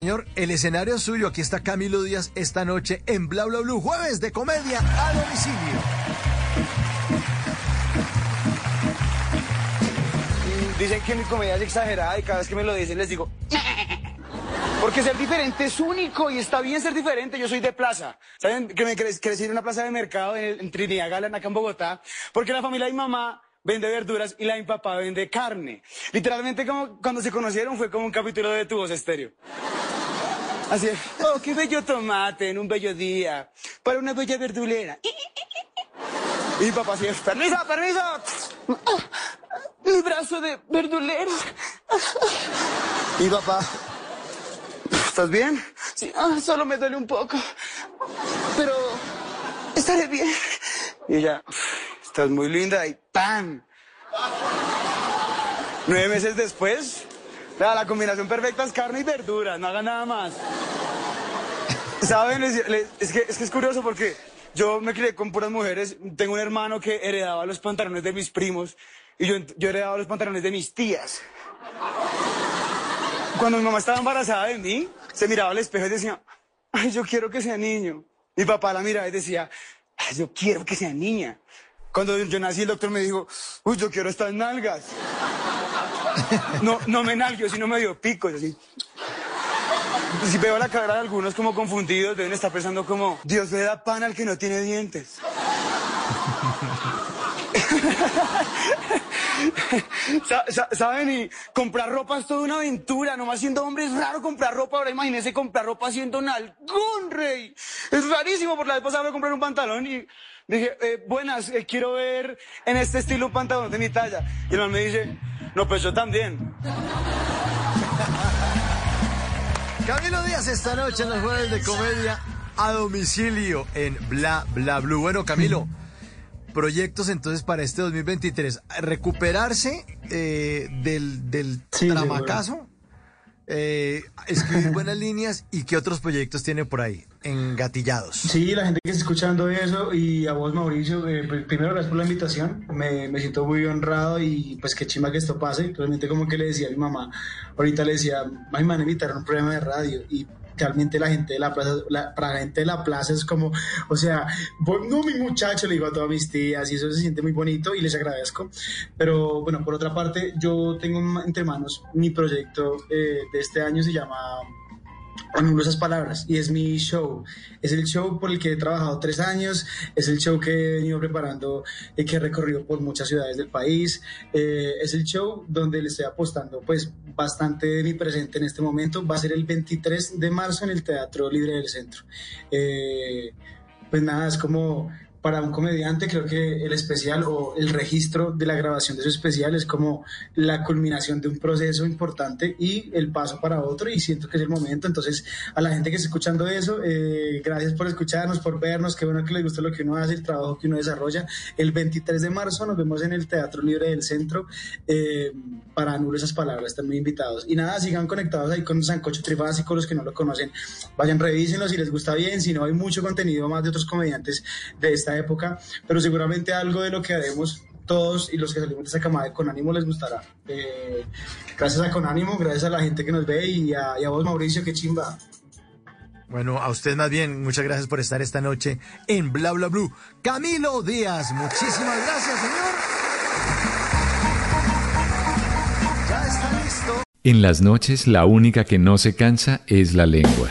Señor, el escenario es suyo. Aquí está Camilo Díaz esta noche en Bla Bla Blue, jueves de comedia a domicilio. Dicen que mi comedia es exagerada y cada vez que me lo dicen les digo... Porque ser diferente es único y está bien ser diferente. Yo soy de plaza. ¿Saben que me cre- crecí en una plaza de mercado en, en Trinidad Galán, acá en Bogotá? Porque la familia de mi mamá vende verduras y la de mi papá vende carne. Literalmente como cuando se conocieron fue como un capítulo de Tu Voz Estéreo. Así es. Oh, qué bello tomate en un bello día. Para una bella verdulera. Y papá así es. Permiso, permiso. Mi brazo de verdulera. Y papá. ¿Estás bien? Sí, ah, solo me duele un poco. Pero estaré bien. Y ella, estás muy linda y ¡pam! Nueve meses después, la, la combinación perfecta es carne y verduras, no haga nada más. ¿Saben? Es que, es que es curioso porque yo me crié con puras mujeres. Tengo un hermano que heredaba los pantalones de mis primos y yo, yo heredaba los pantalones de mis tías. Cuando mi mamá estaba embarazada de mí, se miraba al espejo y decía, ay, yo quiero que sea niño. Mi papá la miraba y decía, ay, yo quiero que sea niña. Cuando yo nací, el doctor me dijo, uy, yo quiero estas nalgas. No, no me nalguio, sino me dio picos, así. Si veo la cara de algunos como confundidos, deben estar pensando como, Dios le da pan al que no tiene dientes. Sa- sa- ¿Saben? Y comprar ropa es toda una aventura. Nomás siendo hombre es raro comprar ropa. Ahora imagínense comprar ropa siendo nalgón, rey. Es rarísimo. Por la vez pasada voy a comprar un pantalón y dije, eh, buenas, eh, quiero ver en este estilo un pantalón de mi talla. Y el man me dice, no, pues yo también. Camilo Díaz esta noche en los jueves de comedia a domicilio en Bla Bla Blue. Bueno, Camilo, proyectos entonces para este 2023. Recuperarse eh, del, del Sí, tramacazo, eh, escribir buenas líneas y qué otros proyectos tiene por ahí, engatillados. Sí, la gente que está escuchando eso y a vos Mauricio, eh, pr- primero gracias por la invitación, me, me siento muy honrado y pues qué chima que esto pase, realmente como que le decía a mi mamá, ahorita le decía, ay man, invitaron un programa de radio y realmente la gente de la plaza, la, para la gente de la plaza es como, o sea, no mi muchacho, le digo a todas mis tías y eso se siente muy bonito y les agradezco, pero bueno, por otra parte, yo tengo entre manos mi proyecto eh, de este año se llama anulo esas palabras y es mi show. Es el show por el que he trabajado tres años, es el show que he venido preparando y que he recorrido por muchas ciudades del país. Eh, es el show donde le estoy apostando pues bastante de mi presente en este momento. Va a ser el 23 de marzo en el Teatro Libre del Centro. Eh, pues nada, es como para un comediante creo que el especial o el registro de la grabación de su especial es como la culminación de un proceso importante y el paso para otro y siento que es el momento. Entonces a la gente que está escuchando eso, eh, gracias por escucharnos, por vernos, qué bueno que les gusta lo que uno hace, el trabajo que uno desarrolla. El 23 de marzo nos vemos en el Teatro Libre del Centro eh, para anular esas palabras, están muy invitados. Y nada, sigan conectados ahí con Sancocho Trifásico, los que no lo conocen, vayan, revísenlo si les gusta bien, si no hay mucho contenido más de otros comediantes de esta época, pero seguramente algo de lo que haremos todos y los que salimos de esa camada de Conánimo les gustará. Eh, gracias a Conánimo, gracias a la gente que nos ve y a, y a vos Mauricio, qué chimba. Bueno, a usted más bien, muchas gracias por estar esta noche en Bla Bla Blue. Camilo Díaz, muchísimas gracias, señor. Ya está listo. En las noches la única que no se cansa es la lengua.